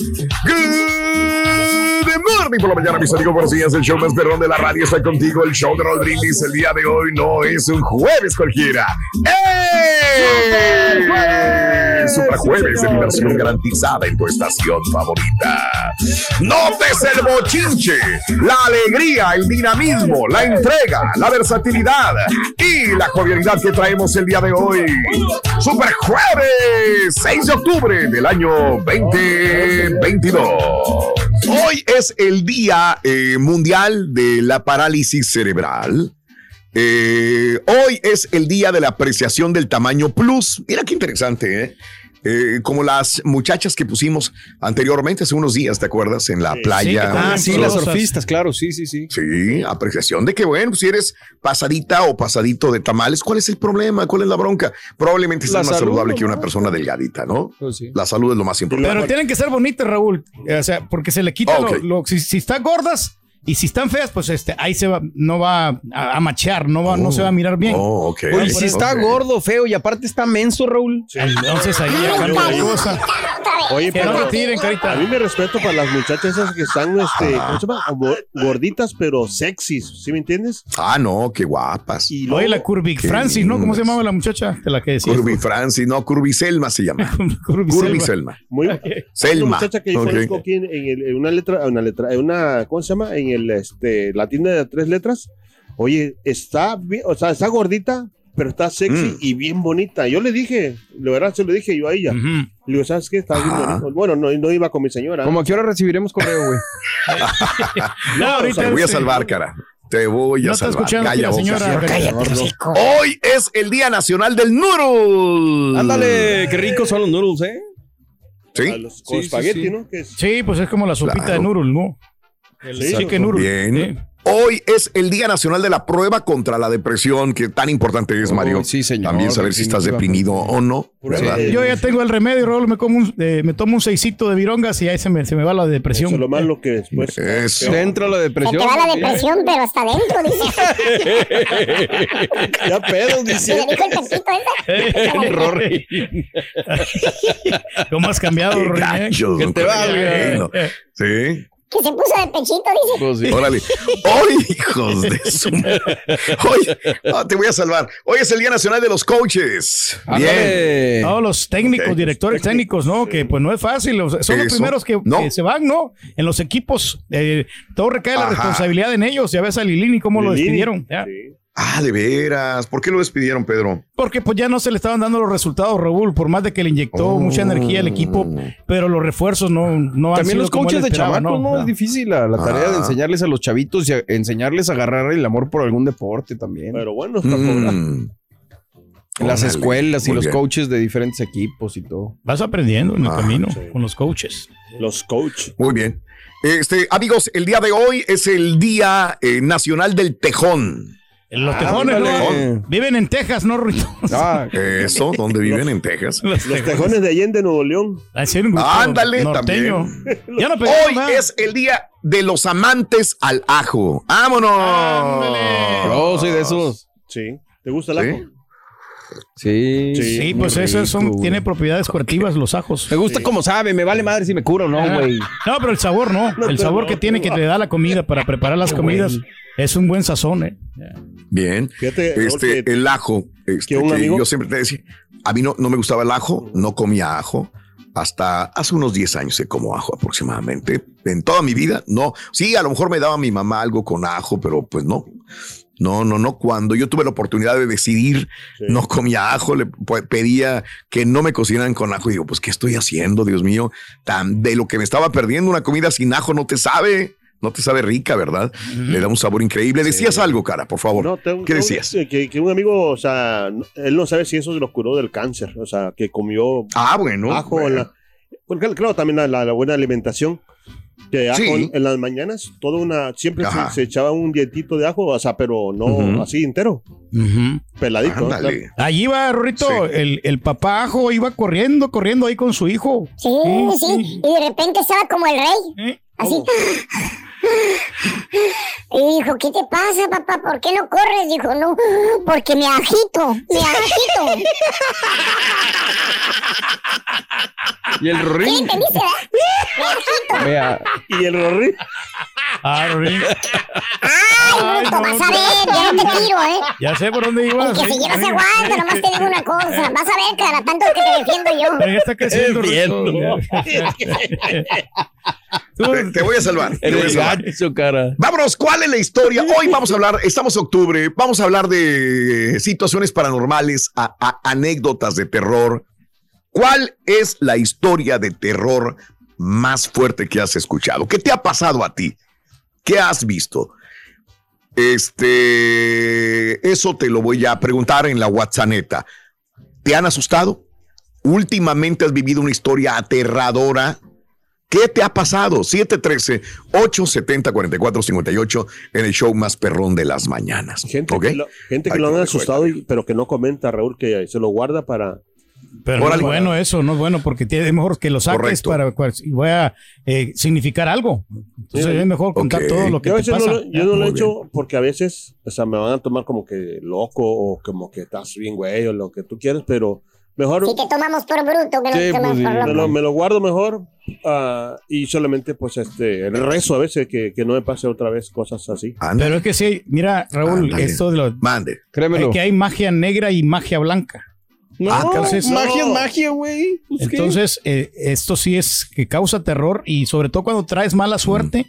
Good morning por la mañana, mis amigos. Buenos días. El show más perrón de la radio está contigo. El show de Brindis el día de hoy no es un jueves cualquiera. ¡Eh! Super jueves de diversión garantizada en tu estación favorita. Notes el bochinche, la alegría, el dinamismo, la entrega, la versatilidad y la jovialidad que traemos el día de hoy. Super jueves 6 de octubre del año 2022. Hoy es el Día eh, Mundial de la Parálisis Cerebral. Eh, hoy es el día de la apreciación del tamaño plus. Mira qué interesante, ¿eh? Eh, como las muchachas que pusimos anteriormente, hace unos días, ¿te acuerdas? En la playa. Ah, sí, las surfistas, claro, sí, sí, sí. Sí, apreciación de que, bueno, si eres pasadita o pasadito de tamales, ¿cuál es el problema? ¿Cuál es la bronca? Probablemente La es más salud, saludable que una persona delgadita, ¿no? Pues sí. La salud es lo más importante. Pero tienen que ser bonitas, Raúl. O sea, porque se le quita lo- si, si están gordas y si están feas, pues este, ahí se va, no va a, a machear, no va, no se va a mirar bien. Oh, ok. Oye, si está gordo, feo y aparte está menso, Raúl. Entonces ahí ya cambia la cosa. Oye, no pero te tiren, carita. a mí me respeto para las muchachas esas que están, este, ¿cómo se llama? Gorditas, pero sexys, ¿sí me entiendes? Ah, no, qué guapas. Y Oye, luego- la Curvy Francis, ¿no? ¿Cómo se llamaba la muchacha de la que decía? Curvy Francis, no, Curvy Selma se llama. Curvy Curvy Selva. Selma. muy, Una Selma. muchacha que yo Ok. conozco aquí en, en el- en una letra, una letra, en una, ¿cómo se llama? En el, este, la tienda de tres letras. Oye, está bien, o sea, está gordita, pero está sexy Mm. y bien bonita. Yo le dije, la verdad se lo dije yo a ella. Le digo, ¿sabes qué? Está bien. Bueno, no, no iba con mi señora. Como a qué hora recibiremos correo, güey. No, ahorita Te voy a salvar, cara. Te voy a No salvar. escuchando aquí la boca. señora. Carita. Hoy es el Día Nacional del Noodle. Ándale, qué ricos son los noodles, ¿eh? A Sí. los- con Sí, sí, espagueti, sí. ¿no? Que es- Sí, pues es como la sopita Claro. de Nurul, ¿no? El Sí, chicken noodle. Bien. Hoy es el Día Nacional de la Prueba contra la Depresión, que tan importante es, Oh, Mario. sí, señor, También saber si estás deprimido o no, ¿verdad? Sí. Yo ya tengo el remedio, Raúl. Me, como un, eh, me tomo un seisito de virongas y ahí se me, se me va la depresión. Eso es lo malo que después. Eso. Dentro de la Se depresión. te va la sí. depresión, pero hasta adentro, dice. ya pedos, Y dice. le dijo el pechito ese. Rory. ¿Cómo has cambiado, Rory? eh? Que te valga. Sí. Que se puso de pechito, dice. Pues sí. Órale. Hoy, hijos de su. Hoy, ah, te voy a salvar. Hoy es el Día Nacional de los Coaches. Bien. Ándale. Todos los técnicos, directores técnicos, ¿no? Que pues no es fácil. son los primeros que, No. que se van, ¿no? En los equipos. eh, todo recae la responsabilidad en ellos. Ya ves a Lilini cómo lo despidieron. ya. Sí. Ah, de veras. ¿Por qué lo despidieron, Pedro? Porque pues ya no se le estaban dando los resultados, Raúl, por más de que le inyectó Oh. mucha energía al equipo, pero los refuerzos no, no han También sido los como él coaches de chamacos, ¿no? Es difícil la, la tarea de Ah. enseñarles a los chavitos y a- enseñarles a agarrar el amor por algún deporte también. Pero bueno, está. Mm. las Órale. escuelas y Muy los bien. coaches de diferentes equipos y todo. Vas aprendiendo en el Ah, camino sí. con los coaches. Los coach. Muy bien. Este, amigos, el día de hoy es el Día eh, Nacional del Tejón. Los Ah, tejones, ¿no? ándale. Viven en Texas, ¿no, Ruito? Ah, Eso, donde viven en Texas. Los Los tejones de Allende, Nuevo León. Gusto Ándale, norteño. también. Ya no pedí Hoy es el Día de los Amantes al Ajo. ¡Vámonos! Ándale. yo soy de esos. Sí. ¿Te gusta el Sí. ajo? Sí. Sí, pues eso son, tiene propiedades curativas los ajos. Me gusta como sabe, me vale madre si me curo o no, güey. No, pero el sabor no. el sabor que tiene que te da la comida para preparar las comidas es un buen sazón, ¿eh? Bien. Fíjate, Este, que- el ajo. este, que yo siempre te decía, a mí no, no me gustaba el ajo, no comía ajo. Hasta hace unos 10 años que como ajo aproximadamente. En toda mi vida, no. Sí, a lo mejor me daba mi mamá algo con ajo, pero pues no. No, no, no. Cuando yo tuve la oportunidad de decidir, Sí. no comía ajo, le pedía que no me cocinaran con ajo. Y digo, pues, ¿qué estoy haciendo, Dios mío? Tan de lo que me estaba perdiendo, una comida sin ajo no te sabe, no te sabe rica, ¿verdad? Le da un sabor increíble. Decías algo, cara, por favor. No, tengo- ¿Qué decías? Que, que un amigo, o sea, él no sabe si eso lo curó del cáncer, o sea, que comió Ah, bueno. ajo bueno. en la... Porque, claro, también la buena alimentación. Que ajo Sí. en, en las mañanas, toda una, siempre se, echaba un dientito de ajo, o sea, pero no así entero, peladito. ¿no? Ándale. Allí va, Rorrito, Sí. el, el papá ajo iba corriendo, corriendo ahí con su hijo. Sí, Sí, sí. sí. Y de repente estaba como el rey. ¿Eh? Así. Y dijo, ¿qué te pasa, papá? ¿Por qué no corres? Dijo, no, porque me agito, me agito. Y el ¿Qué ring. entendiste, verdad? Vea. Y el Rory, Ah, Rorrito. Ay, bruto, no, vas a ver, ya no te tiro, ¿eh? Ya sé por dónde El ibas. que se ¿eh? lleva se aguanta, nomás te digo una cosa. Vas a ver, cara, tanto que te defiendo yo. Pero ya está creciendo, Defiendo. Te, te voy a salvar. te voy a El salvar. cara. Vámonos, ¿cuál es la historia? Hoy vamos a hablar, estamos en octubre, vamos a hablar de situaciones paranormales, a- a- anécdotas de terror. ¿Cuál es la historia de terror más fuerte que has escuchado? ¿Qué te ha pasado a ti? ¿Qué has visto? Este, eso te lo voy a preguntar en la WhatsApp. ¿Te han asustado? ¿Últimamente has vivido una historia aterradora? ¿Qué te ha pasado? 713-870-4458 en el show más perrón de las mañanas. gente ¿Ok? que lo, gente que lo han asustado, y- pero que no comenta, Raúl, que se lo guarda para... Pero no es Órale. bueno eso, no es bueno porque tiene, es mejor que lo saques Correcto. para y voy a eh, significar algo. Entonces Sí. es mejor contar Ok. todo lo que Yo te no pasa. lo, yo no lo he hecho porque a veces, o sea, me van a tomar como que loco o como que estás bien güey o lo que tú quieras, pero mejor Si te tomamos por bruto, que no Sí, tomamos pues, por me lo, me lo guardo mejor ah, y solamente pues este rezo a veces que, que no me pase otra vez cosas así. Pero es que sí, mira, Raúl, esto de lo, mande. Créemelo. que hay magia negra y magia blanca. No, Ah, entonces- magia es No. magia, güey. Pues. Entonces, eh, esto sí es que causa terror y sobre todo cuando traes mala suerte.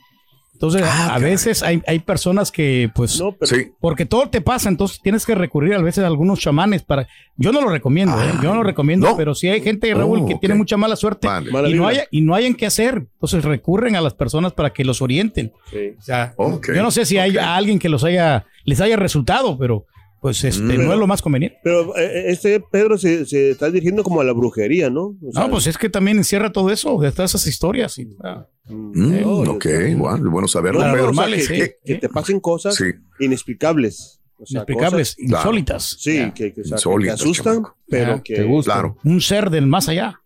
Entonces, Ah, a veces hay, hay personas que, pues, No, pero Sí. porque todo te pasa, entonces tienes que recurrir a veces a algunos chamanes para. Yo no lo recomiendo, ¿eh? yo no lo recomiendo, no. pero sí hay gente, Raúl, Oh, que ok. tiene mucha mala suerte y no, vibra. hay, y no hayan qué hacer. Entonces recurren a las personas para que los orienten. sí. O sea, yo no sé si hay a alguien que los haya, les haya resultado, pero pues este no es lo más conveniente. Pero eh, este Pedro se, se está dirigiendo como a la brujería, ¿no? O sea, No, pues es que también encierra todo eso, de todas esas historias. y, ah, mm, Mm, no, ok, bueno, bueno saberlo. No, no, Pedro. o sea, normales, que, sí. que- que te pasen cosas Sí. inexplicables. O sea, inexplicables, cosas- claro. insólitas. sí, que, que, o sea, que te Insólitas, asustan, chamaco. pero Ya, que te gusta. Claro. Un ser del más allá,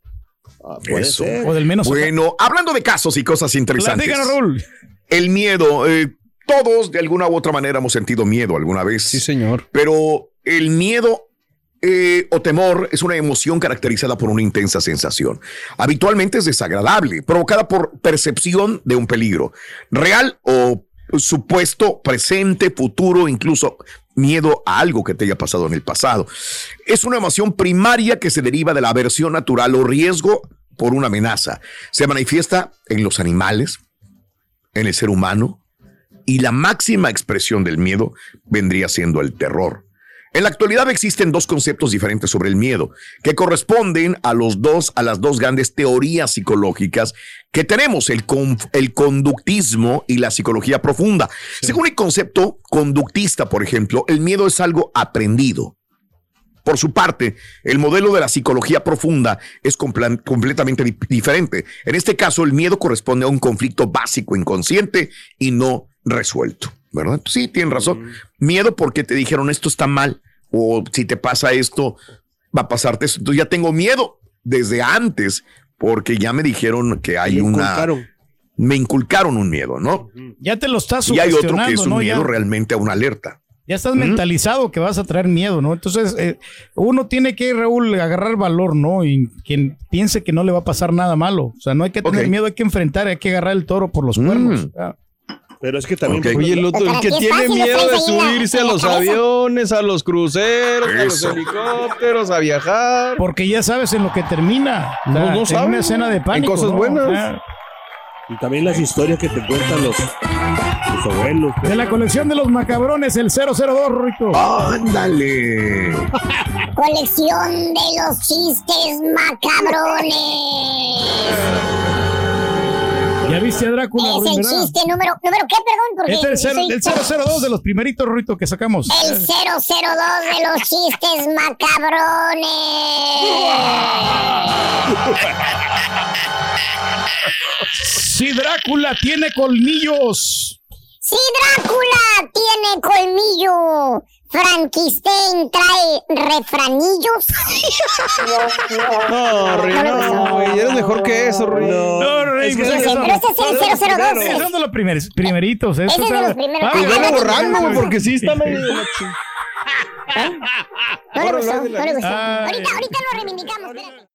ah, puede Eso. ser. o del menos allá. Bueno, hablando de casos y cosas interesantes. Raúl. El miedo, eh, todos de alguna u otra manera hemos sentido miedo alguna vez. Sí, señor. Pero el miedo eh, o temor es una emoción caracterizada por una intensa sensación. Habitualmente es desagradable, provocada por percepción de un peligro, real o supuesto, presente, futuro, incluso miedo a algo que te haya pasado en el pasado. Es una emoción primaria que se deriva de la aversión natural o riesgo por una amenaza. Se manifiesta en los animales, en el ser humano, y la máxima expresión del miedo vendría siendo el terror. En la actualidad existen dos conceptos diferentes sobre el miedo, que corresponden a los dos, a las dos grandes teorías psicológicas que tenemos, el, el conductismo y la psicología profunda. Según el concepto conductista, por ejemplo, el miedo es algo aprendido. Por su parte, el modelo de la psicología profunda es completamente di- diferente. En este caso, el miedo corresponde a un conflicto básico inconsciente y no resuelto, ¿verdad? Sí, tienen razón. Miedo porque te dijeron esto está mal o si te pasa esto, va a pasarte esto. Entonces ya tengo miedo desde antes porque ya me dijeron que hay una... inculcaron. Me inculcaron un miedo, ¿no? Ya te lo estás Y hay otro que es un ¿no? miedo Ya. realmente a una alerta. Ya estás mentalizado que vas a traer miedo, ¿no? Entonces, eh, uno tiene que, Raúl, agarrar valor, ¿no? Y quien piense que no le va a pasar nada malo. O sea, no hay que tener miedo, hay que enfrentar, hay que agarrar el toro por los Mm. cuernos. Ah. Pero es que también. Ok. Oye, el otro, el Para que tiene miedo de en subirse a en los aviones, a los cruceros, a los helicópteros, a viajar. Porque ya sabes en lo que termina. O sea, No, no en sabes. una escena de En pánico. cosas ¿no? buenas. Y también las historias que te cuentan los, los abuelos. pues. de la colección de los macabrones, el 002, Rito. Ándale. Colección de los chistes macabrones. ¿Ya viste a Drácula, Es el chiste número, número qué, perdón, porque Este es el, cero- soy- el 002 de los primeritos, Rito, que sacamos. el 002 de los chistes macabrones. Si Drácula tiene colmillos. Si Drácula tiene colmillo, Frankenstein trae refranillos. No, Rey, no, güey, eres mejor que eso, Rey. No, Rey, es que pues, Ese- pero este es el 002. Esos son de los primeros, primeritos. Ese es de los primeros. Velo no, no, borrando, no, no. porque sí está medio... No le gustó, no le gustó. Ahorita, ahorita lo reivindicamos. espérate.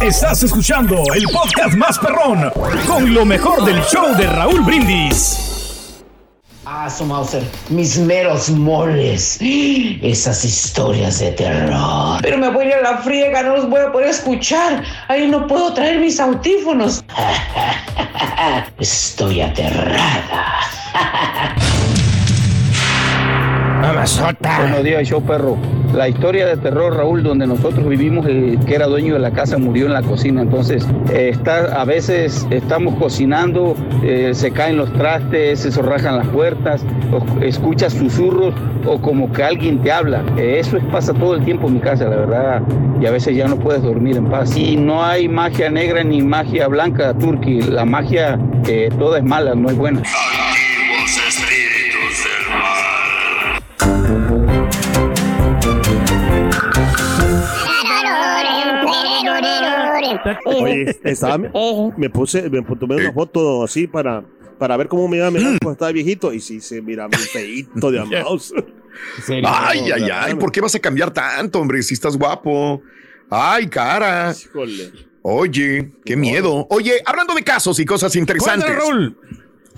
Estás escuchando el podcast más perrón con lo mejor del show de Raúl Brindis. Ah, su Mauser, mis meros moles. Esas historias de terror. Pero me voy a ir a la friega, no los voy a poder escuchar. Ahí no puedo traer mis audífonos. Estoy aterrada. Buenos días, show perro. La historia de terror, Raúl, donde nosotros vivimos, el que era dueño de la casa murió en la cocina. Entonces, eh, a veces estamos cocinando, eh, se caen los trastes, se zorrajan las puertas, o escuchas susurros o como que alguien te habla. Eh, eso es- pasa todo el tiempo en mi casa, la verdad. Y a veces ya no puedes dormir en paz. Y no hay magia negra ni magia blanca, Turki. La magia, eh, toda es mala, no es buena. Oye, estaba, me puse, me tomé una foto así para, para ver cómo me iba a mirar cuando estaba viejito. Y sí, se mira muy feíto de amados. Ay, ay, ay, ¿por qué vas a cambiar tanto, hombre? Si estás guapo. Ay, cara. Híjole. Oye, qué miedo. Oye, hablando de casos y cosas interesantes.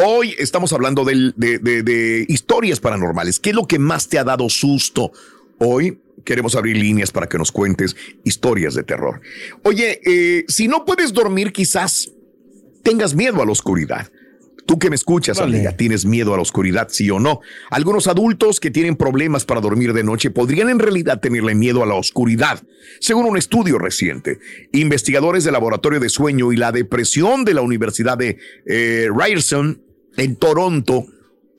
Hoy estamos hablando de, de- de historias paranormales. ¿Qué es lo que más te ha dado susto? Hoy queremos abrir líneas para que nos cuentes historias de terror. Oye, eh, si no puedes dormir, quizás tengas miedo a la oscuridad. Tú que me escuchas, Vale. amiga, ¿tienes miedo a la oscuridad, sí o no? Algunos adultos que tienen problemas para dormir de noche podrían en realidad tenerle miedo a la oscuridad. Según un estudio reciente, investigadores del Laboratorio de Sueño y la Depresión de la Universidad de eh, Ryerson en Toronto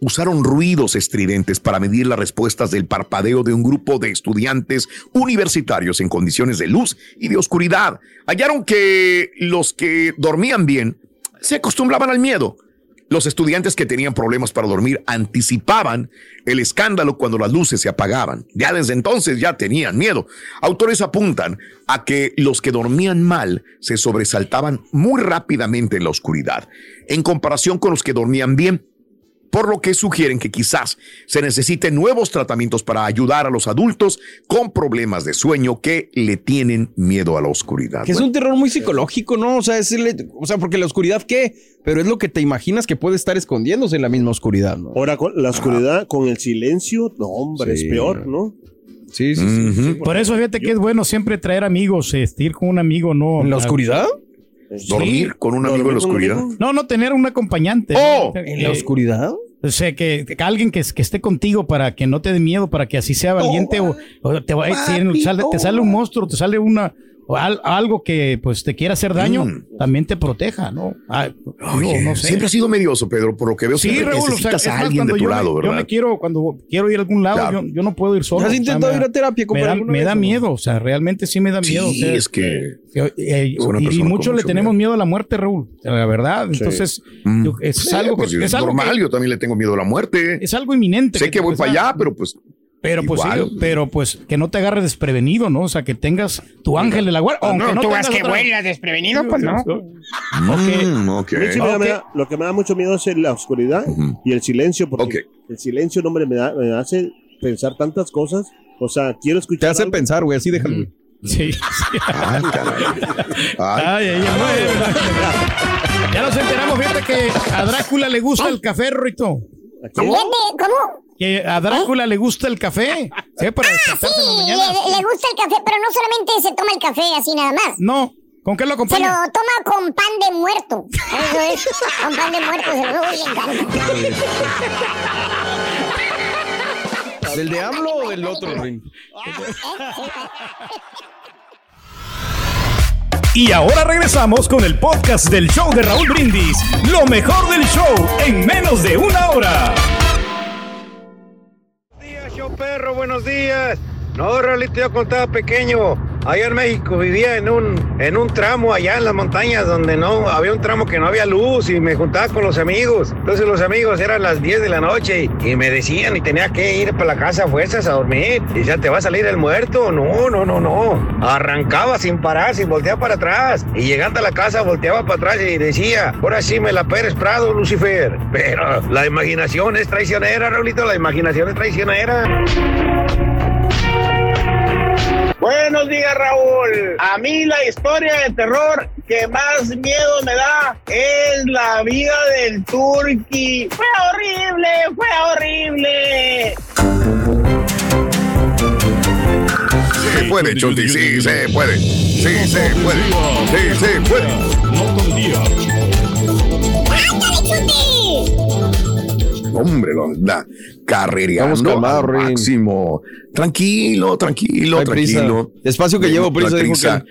usaron ruidos estridentes para medir las respuestas del parpadeo de un grupo de estudiantes universitarios en condiciones de luz y de oscuridad. Hallaron que los que dormían bien se acostumbraban al miedo. Los estudiantes que tenían problemas para dormir anticipaban el escándalo cuando las luces se apagaban. Ya desde entonces ya tenían miedo. Autores apuntan a que los que dormían mal se sobresaltaban muy rápidamente en la oscuridad, en comparación con los que dormían bien. Por lo que sugieren que quizás se necesiten nuevos tratamientos para ayudar a los adultos con problemas de sueño que le tienen miedo a la oscuridad. Que es Bueno, un terror muy psicológico, ¿no? O sea, es el- o sea, porque la oscuridad, ¿qué? Pero es lo que te imaginas que puede estar escondiéndose en la misma oscuridad, ¿no? Ahora con la oscuridad, con el silencio, no, hombre, Sí. es peor, ¿no? Sí, sí, sí. Por eso fíjate que es bueno siempre traer amigos, este, ir con un amigo, ¿no? ¿En la oscuridad? Dormir con un amigo en la ¿Dormir con un oscuridad. No, no tener un acompañante. ¡Oh! ¿no? ¿En la Eh, oscuridad? O sea, que, que alguien que, que esté contigo para que no te dé miedo, para que así sea valiente o, o te, va- sale, te sale un monstruo, te sale una o al- algo que pues te quiera hacer daño, Mm. también te proteja, ¿no? Ah, digo, Oye, no sé. Siempre ha sido medioso, Pedro, por lo que veo. Sí, siempre Raúl, o sea, necesitas es a más, alguien de tu yo, me- lado, yo ¿verdad? me quiero, cuando quiero ir a algún lado, Claro. yo, yo no puedo ir solo. ¿Has o sea, intentado me ir da- a terapia, me da, me da o miedo, o sea, realmente sí me da miedo. o Sí, sea, es que eh, eh, Es y- y, muchos le tenemos miedo. miedo a la muerte, Raúl, la verdad. Entonces, Mm. yo- es Sí, algo que pues, es algo normal, que- yo también le tengo miedo a la muerte. es algo inminente. sé que voy para allá, pero pues Pero pues sí, pero pues que no te agarres desprevenido, ¿no? O sea, que tengas tu ángel de la guardia. aunque No, no tú vas tengas que otra- vuelas desprevenido, pues no. Mm, ok. A mí sí me da- Ok. me da- lo que me da mucho miedo es la oscuridad y el silencio, porque el silencio, no, hombre, me, da- me hace pensar tantas cosas. O sea, quiero escuchar. Te hace algo. pensar, güey, así déjalo. Sí, sí. Ay, caray. Ay, Ay, ay, ay. Ya nos enteramos, fíjate que a Drácula le gusta el café, Rito. ¿A quién? ¿cómo? Que a Drácula le gusta el café. Sí, para Ah, sí, despertarse en la le, mañana. le gusta el café, pero no solamente se toma el café así nada más. No, ¿con qué lo Se lo acompaña? toma con pan de muerto. Eso es, con pan de muerto, se lo encanta. ¿Del de AMLO o del otro, Rin? Y ahora regresamos con el podcast del show de Raúl Brindis. Lo mejor del show en menos de una hora. Perro, buenos días. No, Raulito, yo cuando estaba pequeño, allá en México vivía en un, en un tramo allá en las montañas donde no había un tramo que no había luz y me juntaba con los amigos. Entonces los amigos eran las 10 de la noche y, me decían y tenía que ir para la casa a fuerzas a dormir. Y ya te va a salir el muerto. No, no, no, no. Arrancaba sin parar, sin voltear para atrás. Y llegando a la casa volteaba para atrás y decía, ahora sí me la Pérez Prado, Lucifer. Pero la imaginación es traicionera, Raulito, la imaginación es traicionera. Buenos días, Raúl. A mí la historia de terror que más miedo me da es la vida del Turqui. Fue horrible, fue horrible. se puede, Chunti, sí, se puede. Sí, se puede. Sí, se puede. Hombre, lo anda carrereando al máximo. Tranquilo, tranquilo, Hay prisa. tranquilo. Espacio que No llevo, prisa, prisa.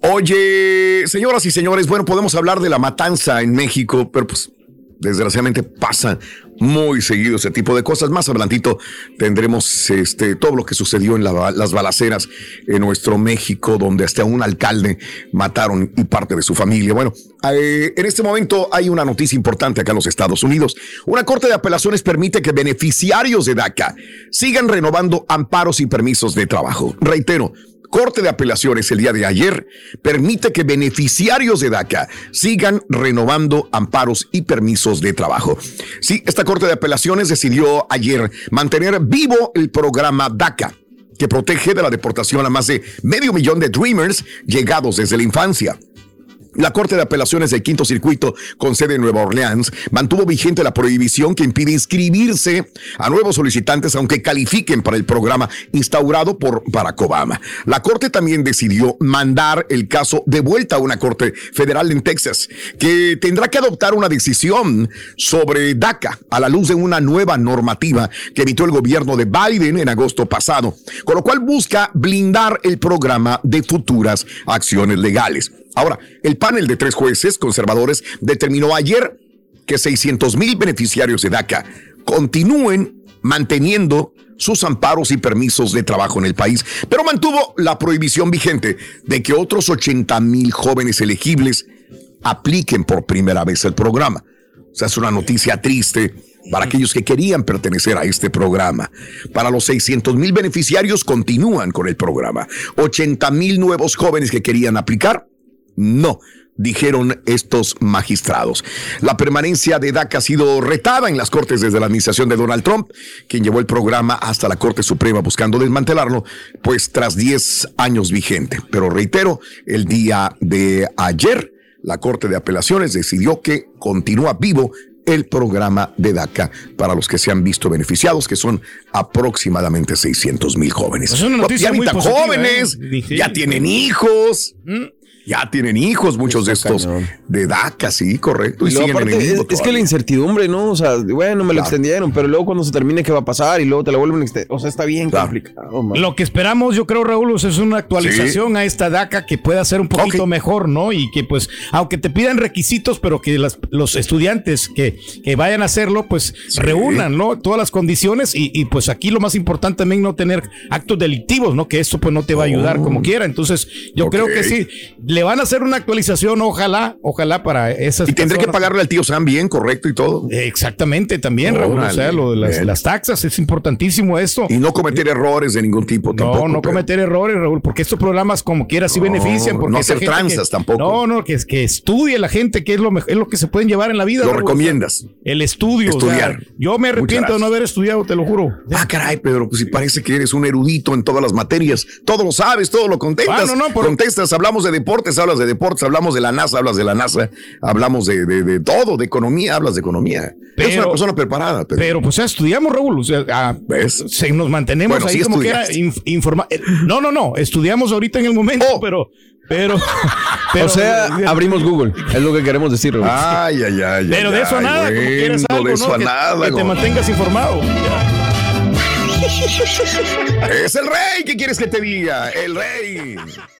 Oye, señoras y señores, bueno, podemos hablar de la matanza en México, pero pues desgraciadamente pasa muy seguido ese tipo de cosas. Más adelantito tendremos este, todo lo que sucedió en la- las balaceras en nuestro México, donde hasta un alcalde mataron y parte de su familia. Bueno, eh, en este momento hay una noticia importante acá en los Estados Unidos. Una corte de apelaciones permite que beneficiarios de DACA sigan renovando amparos y permisos de trabajo. Reitero, Corte de Apelaciones el día de ayer permite que beneficiarios de DACA sigan renovando amparos y permisos de trabajo. Sí, esta Corte de Apelaciones decidió ayer mantener vivo el programa DACA que protege de la deportación a más de medio millón de Dreamers llegados desde la infancia. La Corte de Apelaciones del Quinto Circuito, con sede en Nueva Orleans, mantuvo vigente la prohibición que impide inscribirse a nuevos solicitantes aunque califiquen para el programa instaurado por Barack Obama. La Corte también decidió mandar el caso de vuelta a una Corte Federal en Texas, que tendrá que adoptar una decisión sobre DACA a la luz de una nueva normativa que emitió el gobierno de Biden en agosto pasado, con lo cual busca blindar el programa de futuras acciones legales. Ahora, el panel de tres jueces conservadores determinó ayer que 600 mil beneficiarios de DACA continúen manteniendo sus amparos y permisos de trabajo en el país, pero mantuvo la prohibición vigente de que otros 80 mil jóvenes elegibles apliquen por primera vez el programa. O sea, es una noticia triste para aquellos que querían pertenecer a este programa. Para los 600 mil beneficiarios continúan con el programa. 80 mil nuevos jóvenes que querían aplicar, no. dijeron estos magistrados. La permanencia de DACA ha sido retada en las cortes desde la administración de Donald Trump, quien llevó el programa hasta la Corte Suprema buscando desmantelarlo, pues tras 10 años vigente. Pero reitero, el día de ayer, la Corte de Apelaciones decidió que continúa vivo el programa de DACA para los que se han visto beneficiados, que son aproximadamente 600 mil jóvenes. Pues es una noticia ya muy positiva, jóvenes, ¿eh? Dije- ya tienen hijos. Ya tienen hijos muchos de estos de DACA, sí, correcto. Y siguen en aparte, el es, que la incertidumbre, ¿no? O sea, bueno, me lo Claro. extendieron, pero luego cuando se termine, ¿qué va a pasar? Y luego te la vuelven a extender. O sea, está bien complicado, man. Lo que esperamos, yo creo, Raúl, es una actualización a esta DACA que pueda ser un poquito mejor, ¿no? Y que, pues, aunque te pidan requisitos, pero que las- los estudiantes que, que vayan a hacerlo, pues, reúnan, ¿no? Todas las condiciones y, y, pues, aquí lo más importante también no tener actos delictivos, ¿no? Que esto, pues, no te va a ayudar como quiera. Entonces, yo creo que sí, le van a hacer una actualización, ojalá, ojalá para esas Y tendré que pagarle al tío Sam bien, correcto y todo. Exactamente, también, Raúl. O sea, lo de las, las taxas es importantísimo esto. Y no cometer errores de ningún tipo tampoco. No, no pero- cometer errores, Raúl, porque estos programas como quiera sí benefician. Porque no hacer tranzas que- tampoco. No, no, que, que estudie la gente, que es lo, mejor, es lo que se pueden llevar en la vida. Lo Raúl. recomiendas. El estudio. o sea, Estudiar. yo me arrepiento de no haber estudiado, te lo juro. Ah, caray, Pedro, pues si parece que eres un erudito en todas las materias. Todo lo sabes, todo lo contestas. Ah, no, no, por- Contestas, hablamos de deportes, hablas de deportes, hablamos de la NASA, hablas de la NASA, hablamos de, de- de todo, de economía, hablas de economía. eres Pero- una persona preparada, Pedro. Pero pues ya estudiamos, Raúl. O sea, ah, se, nos mantenemos Bueno, ahí sí como que era estudiaste. informar. No, no, no. Estudiamos ahorita en el momento, pero, pero, pero. o sea, abrimos Google. Es lo que queremos decir, Raúl. Ay, ay, ay. Pero de eso a nada, como quieras bueno, algo, de eso ¿no? a Que- nada, que te Gómez. mantengas informado. Es el rey, ¿qué quieres que te diga? El rey.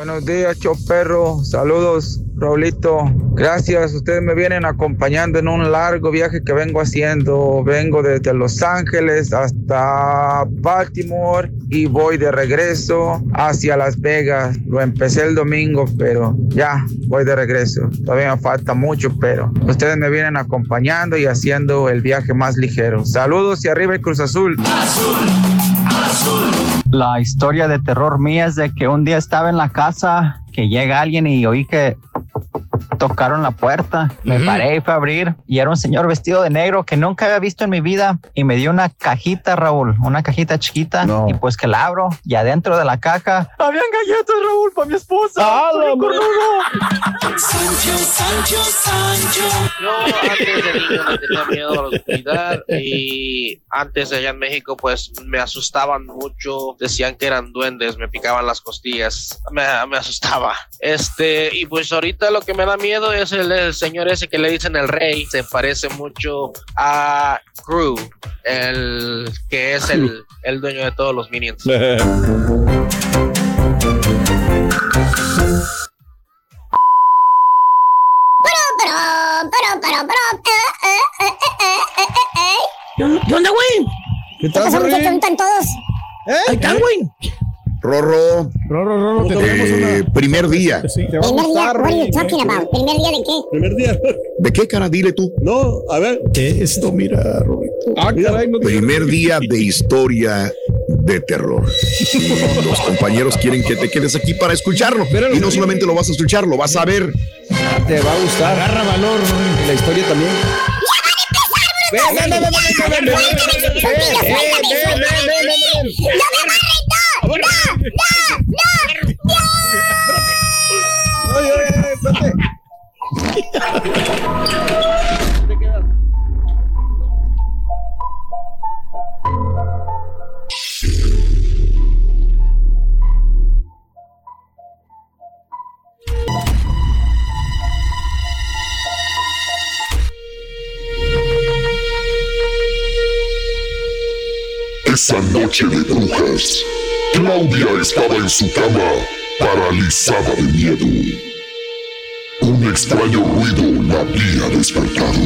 Buenos días, Choperro. Saludos, Raulito. Gracias. Ustedes me vienen acompañando en un largo viaje que vengo haciendo. Vengo desde Los Ángeles hasta Baltimore y voy de regreso hacia Las Vegas. Lo empecé el domingo, pero ya voy de regreso. Todavía me falta mucho, pero ustedes me vienen acompañando y haciendo el viaje más ligero. Saludos y arriba el Cruz Azul. La historia de terror mía es de que un día estaba en la casa, que llega alguien y oí que tocaron la puerta. Me Ujú. paré y fui a abrir y era un señor vestido de negro que nunca había visto en mi vida y me dio una cajita, Raúl, una cajita chiquita y pues que la abro y adentro de la caja habían galletas, Raúl, para mi esposa. Cornudo. Sancho, Sancho, Sancho. Yo antes de niño le tenía miedo a la oscuridad y antes allá en México pues me asustaban mucho, decían que eran duendes, me picaban las costillas, me, me asustaba. Este, y pues ahorita lo que me da miedo es el, el señor ese que le dicen el rey, se parece mucho a Gru, el que es el, el dueño de todos los minions. Pero, pero, pero, pero, eh, eh, eh, eh, eh, eh, eh. ¿Qué onda, güey? ¿Qué ¿Qué pasó, muchachos? ¿Dónde están todos? Ahí están, güey. Rorro. Rorro, Rorro, te eh, una... Primer día. Primer día, ¿Primer día de qué? Primer día. ¿De qué, cara? Dile tú. No, a ver. ¿Qué es esto? Mira, Rorrito. Primer día de historia de terror. Los compañeros quieren que te quedes aquí para escucharlo. Y no solamente lo vas a escuchar, lo vas a ver. Te va a gustar. Agarra valor. La historia también. ¡Ya van a empezar, ¡Ven, ven, ven, ¡No me ¡No! ¡No! ¡No! ¡No! Esa noche de brujas. Claudia estaba en su cama, paralizada de miedo. Un extraño ruido la había despertado.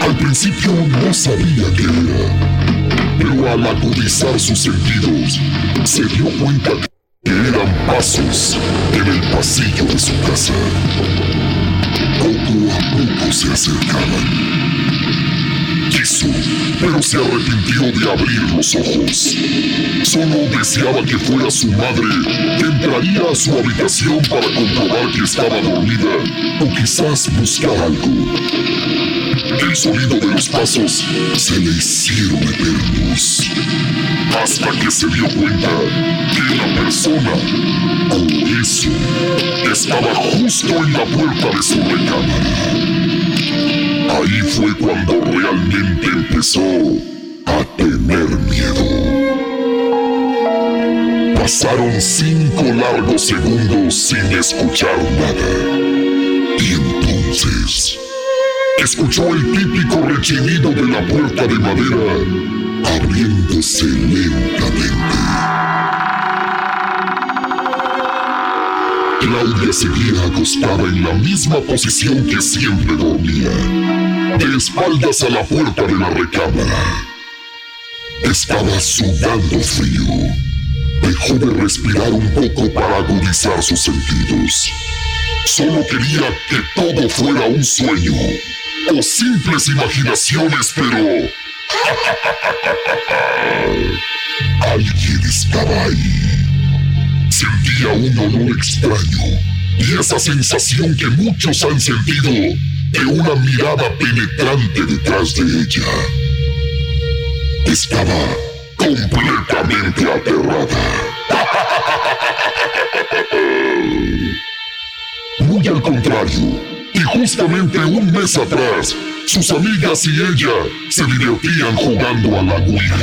Al principio no sabía qué era, pero al agudizar sus sentidos, se dio cuenta que eran pasos en el pasillo de su casa. Poco a poco se acercaban. Quiso, pero se arrepintió de abrir los ojos. Solo deseaba que fuera su madre, que entraría a su habitación para comprobar que estaba dormida o quizás buscar algo. El sonido de los pasos se le hicieron eternos, hasta que se dio cuenta que la persona, o eso, estaba justo en la puerta de su recámara. Ahí fue cuando realmente empezó a tener miedo. Pasaron cinco largos segundos sin escuchar nada. Y entonces escuchó el típico rechinido de la puerta de madera abriéndose lentamente. Claudia seguía acostada en la misma posición que siempre dormía, de espaldas a la puerta de la recámara. Estaba sudando frío. Dejó de respirar un poco para agudizar sus sentidos. Solo quería que todo fuera un sueño o simples imaginaciones, pero... Alguien estaba ahí. Sentía un olor extraño y esa sensación que muchos han sentido de una mirada penetrante detrás de ella. Estaba completamente aterrada. Muy al contrario, y justamente un mes atrás, sus amigas y ella se divertían jugando a la Ouija.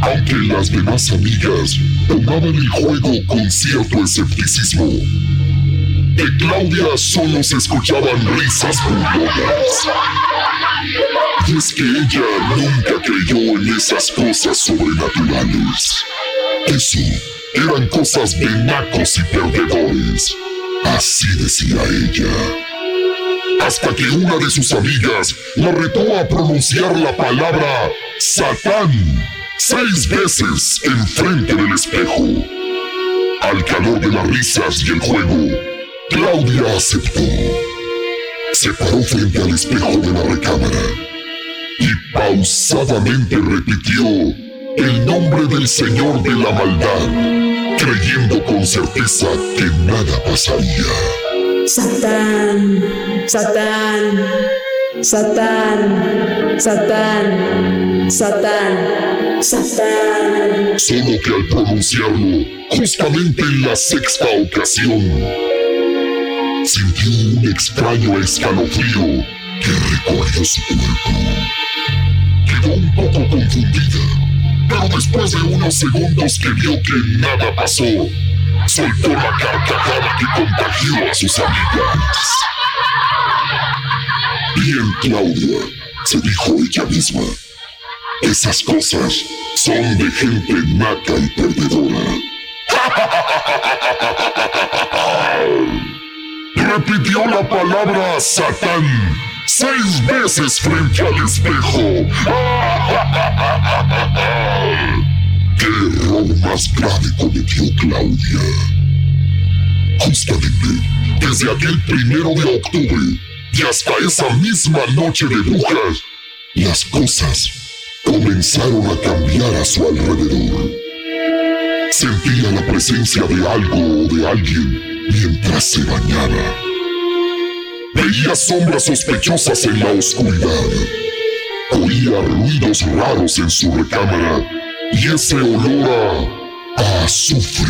Aunque las demás amigas tomaban el juego con cierto escepticismo, de Claudia solo se escuchaban risas burlonas. Y es que ella nunca creyó en esas cosas sobrenaturales. Eso eran cosas de nacos y perdedores. Así decía ella. Hasta que una de sus amigas la retó a pronunciar la palabra Satán seis veces enfrente del espejo. Al calor de las risas y el juego, Claudia aceptó. Se paró frente al espejo de la recámara y pausadamente repitió el nombre del Señor de la Maldad, creyendo con certeza que nada pasaría. Satán, Satán, Satán, Satán, Satán, Satán. Solo que al pronunciarlo, justamente en la sexta ocasión, sintió un extraño escalofrío que recorrió su cuerpo. Quedó un poco confundida, pero después de unos segundos que vio que nada pasó, soltó la carcajada que contagió a sus amigas. Bien, Claudia, se dijo ella misma. Esas cosas son de gente naca y perdedora. Repitió la palabra Satán seis veces frente al espejo. ¿Qué error más grave cometió Claudia? Justamente desde aquel primero de octubre y hasta esa misma noche de brujas, las cosas comenzaron a cambiar a su alrededor. Sentía la presencia de algo o de alguien mientras se bañaba. Veía sombras sospechosas en la oscuridad. Oía ruidos raros en su recámara y ese olor a, azufre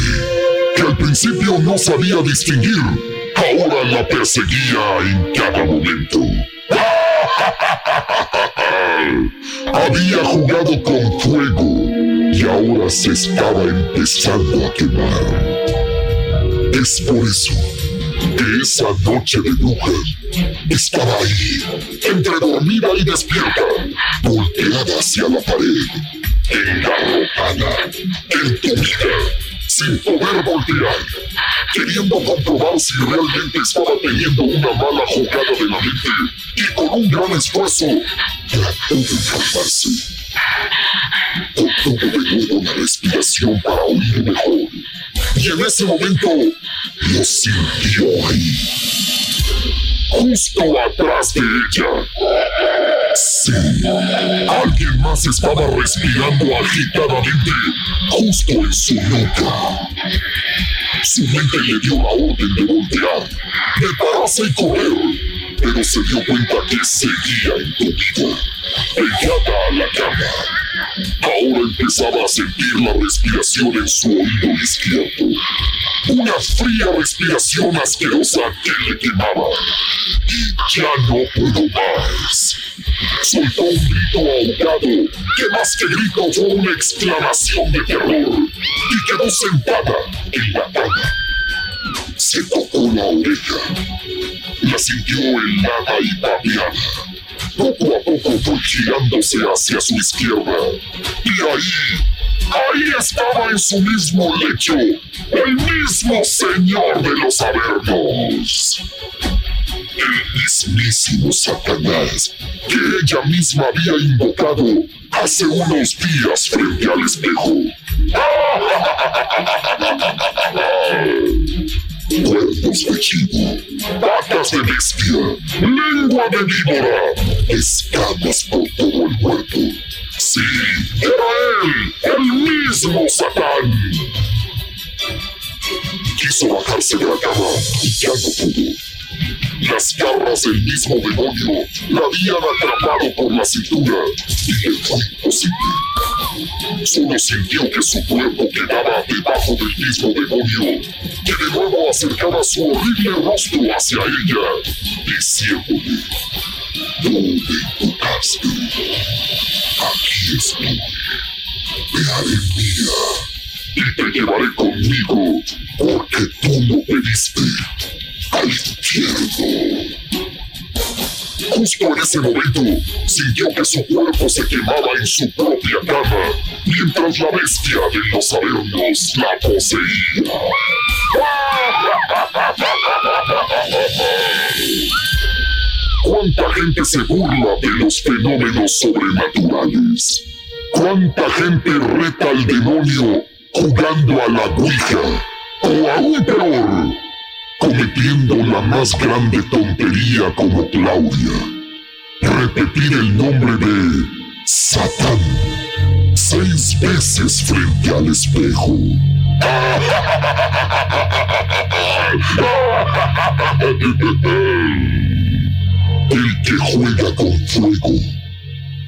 que al principio no sabía distinguir, ahora la perseguía en cada momento. Había jugado con fuego y ahora se estaba empezando a quemar. Es por eso que esa noche de bruja estaba ahí, entre dormida y despierta, volteada hacia la pared, engarrotada, entumida, sin poder voltear, queriendo comprobar si realmente estaba teniendo una mala jugada de la mente y con un gran esfuerzo trató de calmarse. Contuvo de nuevo la respiración para oír mejor y en ese momento lo sintió ahí, justo atrás de ella. Sí, alguien más estaba respirando agitadamente justo en su nuca. Su mente le dio la orden de voltear, de pararse y correr, pero se dio cuenta que seguía entubida, pegada a la cama. Ahora empezaba a sentir la respiración en su oído izquierdo. Una fría respiración asquerosa que le quemaba. Y ya no pudo más. Soltó un grito ahogado que más que grito fue una exclamación de terror. Y quedó sentada en la cama. Se tocó la oreja. La sintió helada y babeada. Poco a poco fue girándose hacia su izquierda. Y ahí, ahí estaba en su mismo lecho, el mismo señor de los Avernos. El mismísimo Satanás que ella misma había invocado hace unos días frente al espejo. Cuernos de chivo, patas de bestia, lengua de víbora, escamas por todo el cuerpo. Sí, era él, el mismo Satán. Quiso bajarse de la cama y ya no pudo. Las garras del mismo demonio la habían atrapado por la cintura y le fue imposible. Solo sintió que su cuerpo quedaba debajo del mismo demonio, que de nuevo acercaba su horrible rostro hacia ella, diciéndole, no me invocaste. Aquí estoy. Te haré mía y te llevaré conmigo porque tú lo pediste al infierno. Justo en ese momento, sintió que su cuerpo se quemaba en su propia cama, mientras la bestia de los avernos la poseía. ¿Cuánta gente se burla de los fenómenos sobrenaturales? ¿Cuánta gente reta al demonio jugando a la Ouija? O aún peor, cometiendo la más grande tontería como Claudia. Repetir el nombre de Satán seis veces frente al espejo. El que juega con fuego,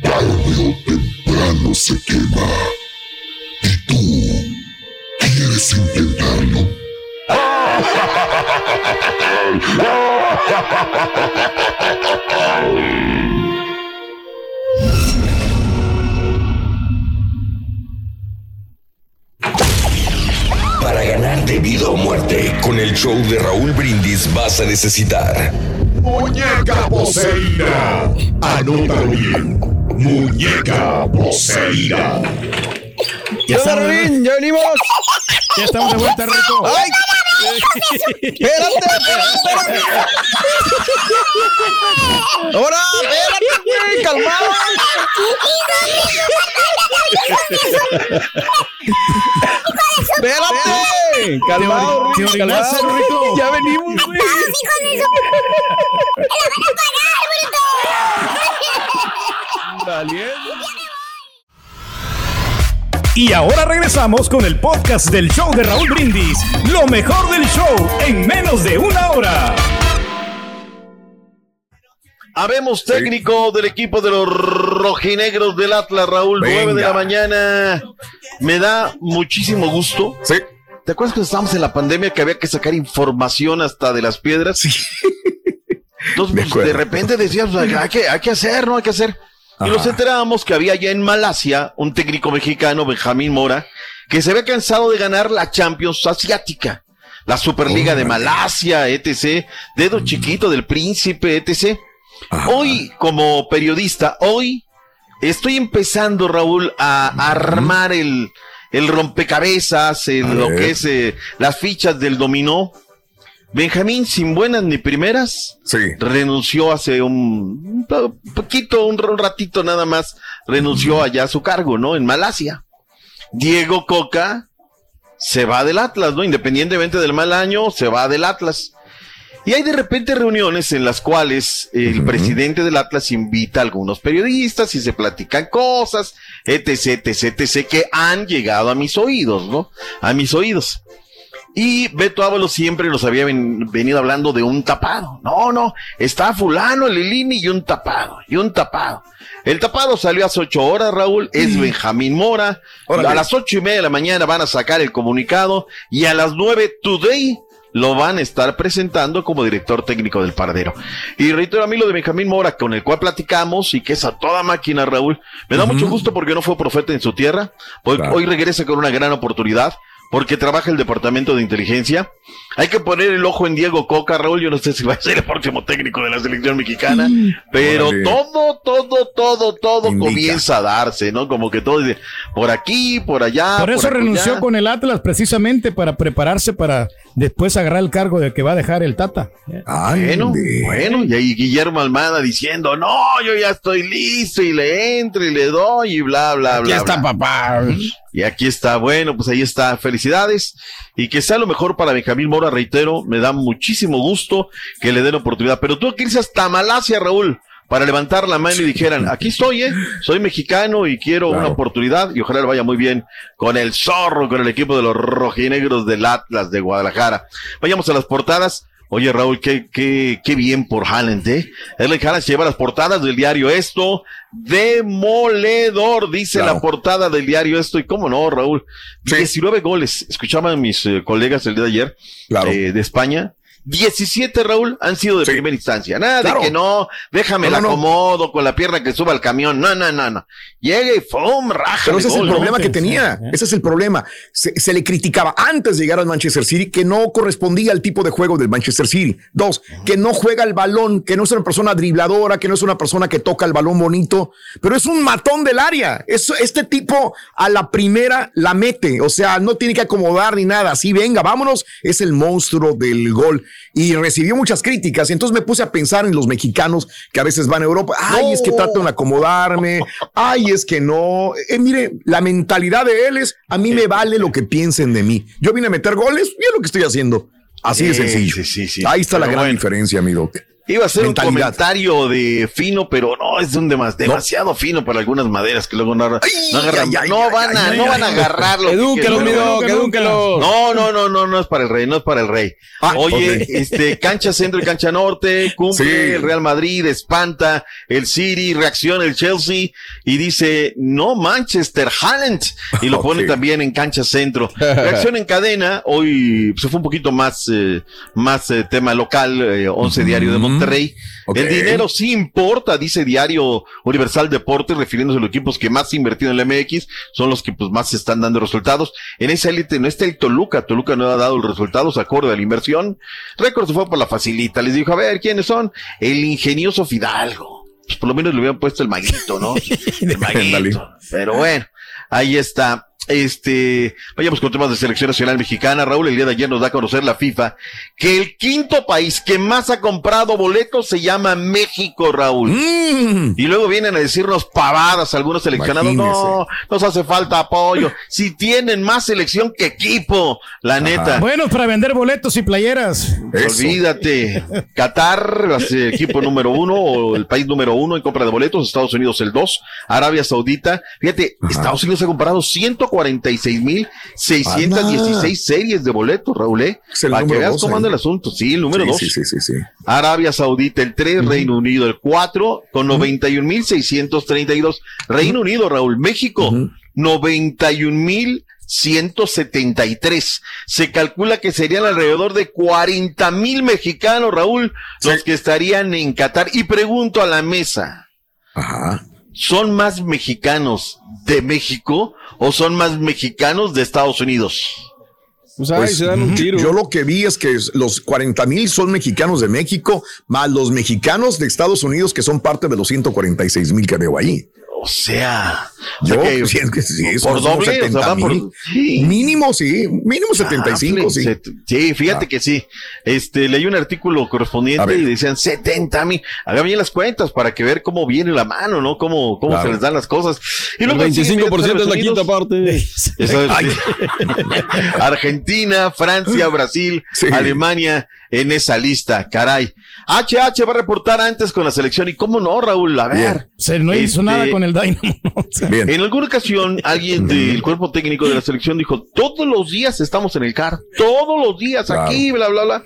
tarde o temprano se quema. ¿Y tú quieres intentarlo? de vida o muerte, con el show de Raúl Brindis vas a necesitar Muñeca poseída. Anótalo bien. Muñeca poseída. Ya está, Rolín, ya venimos. Ya estamos de vuelta, Rico. ¡Ay! ¡Espérate, espérate! ¡Ahora, espérate! ¡Calmado! ¡Espérate! ¡Calmado, ¿Te Rico! orinaste, calmado. Rito? ¡Ya venimos, güey! Y ahora regresamos con el podcast del show de Raúl Brindis. Lo mejor del show en menos de una hora. Habemos técnico del equipo de los rojinegros del Atlas, Raúl, Venga. 9 de la mañana. Me da muchísimo gusto. Sí. ¿Te acuerdas que estábamos en la pandemia que había que sacar información hasta de las piedras? Sí. Entonces, pues, de repente decíamos, "Ay, hay que, hay que hacer, ¿no? Hay que hacer. Y nos enterábamos que había ya en Malasia un técnico mexicano, Benjamín Mora, que se había cansado de ganar la Champions Asiática, la Superliga de Malasia, etc., dedo chiquito del príncipe, etc. Hoy, como periodista, hoy estoy empezando, Raúl, a, a armar el, el rompecabezas, A lo ver. que es eh, las fichas del dominó. Benjamín, sin buenas ni primeras, renunció hace un, un po- poquito, un, un ratito nada más, renunció allá a su cargo, ¿no? En Malasia. Diego Coca se va del Atlas, ¿no? Independientemente del mal año, se va del Atlas. Y hay de repente reuniones en las cuales el presidente del Atlas invita a algunos periodistas y se platican cosas, etc, etc, etc, que han llegado a mis oídos, ¿no? A mis oídos. Y Beto Ábalos siempre nos había ven- venido hablando de un tapado. No, no, está fulano, Lilini y un tapado, y un tapado. El tapado salió hace ocho horas, Raúl, es Benjamín Mora. Órale. A las ocho y media de la mañana van a sacar el comunicado y a las nueve today lo van a estar presentando como director técnico del Paradero. Y reitero a mí lo de Benjamín Mora, con el cual platicamos y que es a toda máquina, Raúl. Me da mucho gusto porque no fue profeta en su tierra. Hoy, Claro. hoy regresa con una gran oportunidad porque trabaja el departamento de inteligencia. Hay que poner el ojo en Diego Coca, Raúl. Yo no sé si va a ser el próximo técnico de la selección mexicana, pero todo, todo, todo, todo Indica. comienza a darse, ¿no? Como que todo dice, por aquí, por allá. Por eso renunció con el Atlas precisamente para prepararse para después agarrar el cargo de que va a dejar el Tata. Bueno, bueno, y ahí Guillermo Almada diciendo, no, yo ya estoy listo y le entro y le doy y bla, bla, Aquí bla. está bla. papá. Y aquí está, bueno, pues ahí está, felicidades y que sea lo mejor para Benjamín Mora, reitero, me da muchísimo gusto que le den oportunidad, pero tú que irse hasta Malasia, Raúl, para levantar la mano y dijeran, aquí estoy, eh, soy mexicano y quiero una oportunidad y ojalá le vaya muy bien con el zorro, con el equipo de los rojinegros del Atlas de Guadalajara. Vayamos a las portadas. Oye, Raúl, qué, qué, qué bien por Haaland, ¿eh? Erling Haaland se lleva las portadas del diario Esto. Demoledor, dice Claro. la portada del diario Esto. Y cómo no, Raúl. 19 goles. Escuchaban mis eh, colegas el día de ayer eh, de España. 17, Raúl, han sido de primera instancia. Nada Claro. de que no, déjame No, la no. acomodo con la pierna que suba al camión. No, no, no, no. Llega y ¡fum! Raja. Pero ese es el problema que tenía. Ese es el problema. Se, se le criticaba antes de llegar al Manchester City que no correspondía al tipo de juego del Manchester City. Dos, que no juega el balón, que no es una persona dribladora, que no es una persona que toca el balón bonito, pero es un matón del área. Es, este tipo a la primera la mete. O sea, no tiene que acomodar ni nada. Así venga, vámonos. Es el monstruo del gol. Y recibió muchas críticas. Y entonces me puse a pensar en los mexicanos que a veces van a Europa. Ay, es que trato de acomodarme. Ay, es que no. Eh, mire, la mentalidad de él es, a mí me vale lo que piensen de mí. Yo vine a meter goles y es lo que estoy haciendo. Así de sencillo. sí, sí, sí. Ahí está la gran bueno. diferencia, mi doc. Iba a ser un comentario de fino, pero no, es un demas- demasiado fino para algunas maderas que luego no, no agarran. ay, ay, no ay, van a, ay, no ay, van a ay. agarrar lo que Edúquelos, quieren. mi doc, edúquelos. No, no, no, no, no es para el rey, no es para el rey. Ah, Oye, este, cancha centro y cancha norte, cumple Sí. el Real Madrid, espanta el City, reacciona el Chelsea y dice, no Manchester, Haaland. Y lo pone también en cancha centro. Reacción en cadena, hoy se fue un poquito más, eh, más eh, tema local, eh, 11 Diario de Monterrey. Ok. El dinero sí importa, dice Diario Universal Deportes, refiriéndose a los equipos que más invertido en la MX, son los que pues más se están dando resultados. En esa élite no está el Toluca, Toluca no ha dado los resultados acorde a la inversión. Récord se fue por la facilita, les dijo, a ver, ¿quiénes son? El ingenioso Fidalgo. Pues por lo menos le hubieran puesto el maguito, ¿no? El maguito. Pero bueno, ahí está. Este, vayamos con temas de selección nacional mexicana. Raúl, el día de ayer nos da a conocer la FIFA que el quinto país que más ha comprado boletos se llama México, Raúl. Mm. Y luego vienen a decirnos pavadas algunos seleccionados. No, nos hace falta apoyo. Si tienen más selección que equipo, la neta. Bueno, para vender boletos y playeras. Olvídate. Qatar, es el equipo número uno o el país número uno en compra de boletos, Estados Unidos el dos, Arabia Saudita. Fíjate, Estados Unidos ha comprado 140 146.616 series de boletos, Raúl. ¿eh? Para que veas cómo anda el asunto. Sí, el número Sí, 2. sí, sí, sí, sí. Arabia Saudita el 3, Reino Unido el 4, con 91.632. Reino Unido, Raúl. México, 91.173. Se calcula que serían alrededor de 40.000 mexicanos, Raúl, los que estarían en Qatar. Y pregunto a la mesa. ¿Son más mexicanos de México o son más mexicanos de Estados Unidos? Pues, Yo lo que vi es que los 40 mil son mexicanos de México, más los mexicanos de Estados Unidos que son parte de los 146 mil que veo ahí. O sea, yo o sea que sí, es que sí, por doble, o sea, 70 va por- mil. Mínimo, sí, mínimo 75, sí. Set- Sí, fíjate que sí. Este, leí un artículo correspondiente y decían 70 mil. Hagan bien las cuentas para que ver cómo viene la mano, ¿no? Cómo, cómo Claro. se les dan las cosas. El siguen 25% es la quinta parte. Eso es, sí. Argentina, Francia, Brasil, Alemania en esa lista, caray. HH va a reportar antes con la selección y cómo no, Raúl, a ver. Se no hizo Este, nada con el Dynamo. En alguna ocasión, alguien del cuerpo técnico de la selección dijo, todos los días estamos en el CAR, todos los días aquí, bla, bla, bla.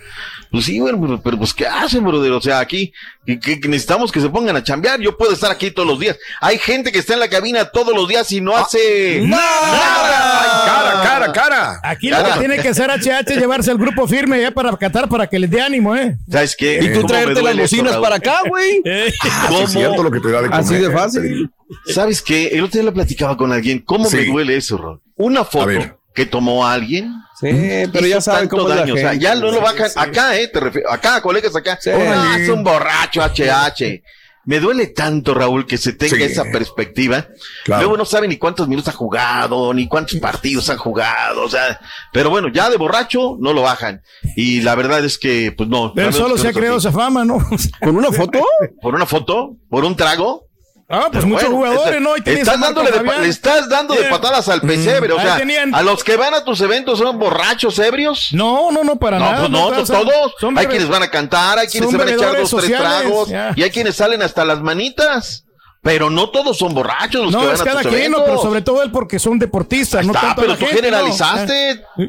Pues sí, bueno, pero, pero, pues ¿qué hacen, brother? O sea, aquí que, que- que necesitamos que se pongan a chambear. Yo puedo estar aquí todos los días. Hay gente que está en la cabina todos los días y no hace nada. cara, cara, cara. Aquí lo que tiene que hacer HH es llevarse al grupo firme ya para Qatar para que les dé ánimo, ¿eh? ¿Sabes qué? Y tú ¿Cómo traerte las bocinas para acá, güey. ¿Cómo? es cierto lo que te da de Así de eh, fácil. ¿Sabes qué? El otro día lo platicaba con alguien. ¿Cómo me duele eso, Raúl? Una foto que tomó alguien. Sí, pero ya saben cómo es la daño. O sea, gente. ya no lo bajan sí. acá, eh, te refiero, acá, colegas acá. Ah, es un borracho, HH. Me duele tanto, Raúl, que se tenga Sí. esa perspectiva. Claro. Luego no sabe ni cuántos minutos ha jugado, ni cuántos partidos han jugado, o sea, pero bueno, ya de borracho no lo bajan. Y la verdad es que, pues no. Pero solo se ha creado esa fama, ¿no? ¿Con una foto? ¿Por una foto? ¿Por un trago? Ah, pues Pero muchos bueno, jugadores, está- ¿no? Ahí estás dándole de, le estás dando de patadas al pesebre, o Ahí sea, tenían- a los que van a tus eventos son borrachos, ebrios. No, no, no, para No, nada. pues no, no, todos. son hay quienes van a cantar, hay quienes se van a echar dos, tres sociales, tragos, ya. y hay quienes salen hasta las manitas. Pero no todos son borrachos los que No, van es a cada tus quien, no, eventos. pero sobre todo él porque son deportistas, no Está, tanto pero la tú gente, no. generalizaste. Ah.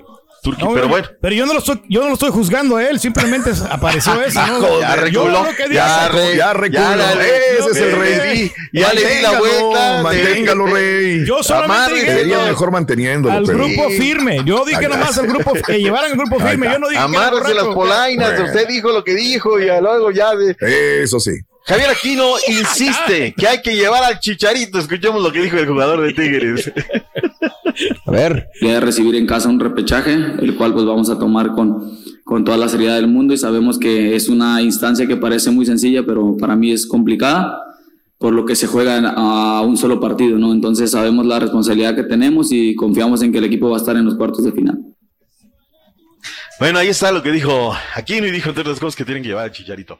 Turqui, No, pero bueno. Pero yo no lo estoy, yo no lo estoy juzgando a él, simplemente apareció eso, ¿no? Ah, Ya reculó, Yo lo que ya, re- ya reculó. ya le- Ese es el rey. Ya le di la vuelta. Manténgalo, rey. Yo solamente dije Sería mejor manteniéndolo. al pero- grupo firme. Yo dije nomás al grupo que llevaran el grupo firme. Yo no dije Amárrese las polainas, Bueno. usted dijo lo que dijo y luego ya de... Eso sí. Javier Aquino insiste que hay que llevar al chicharito. Escuchemos lo que dijo el jugador de Tigres. A ver. de recibir en casa un repechaje, el cual pues vamos a tomar con, con toda la seriedad del mundo y sabemos que es una instancia que parece muy sencilla, pero para mí es complicada por lo que se juega a un solo partido, ¿no? Entonces sabemos la responsabilidad que tenemos y confiamos en que el equipo va a estar en los cuartos de final. Bueno, ahí está lo que dijo Aquino y dijo entre otras cosas que tienen que llevar al chicharito.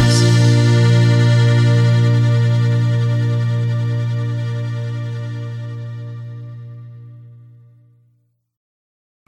eyes.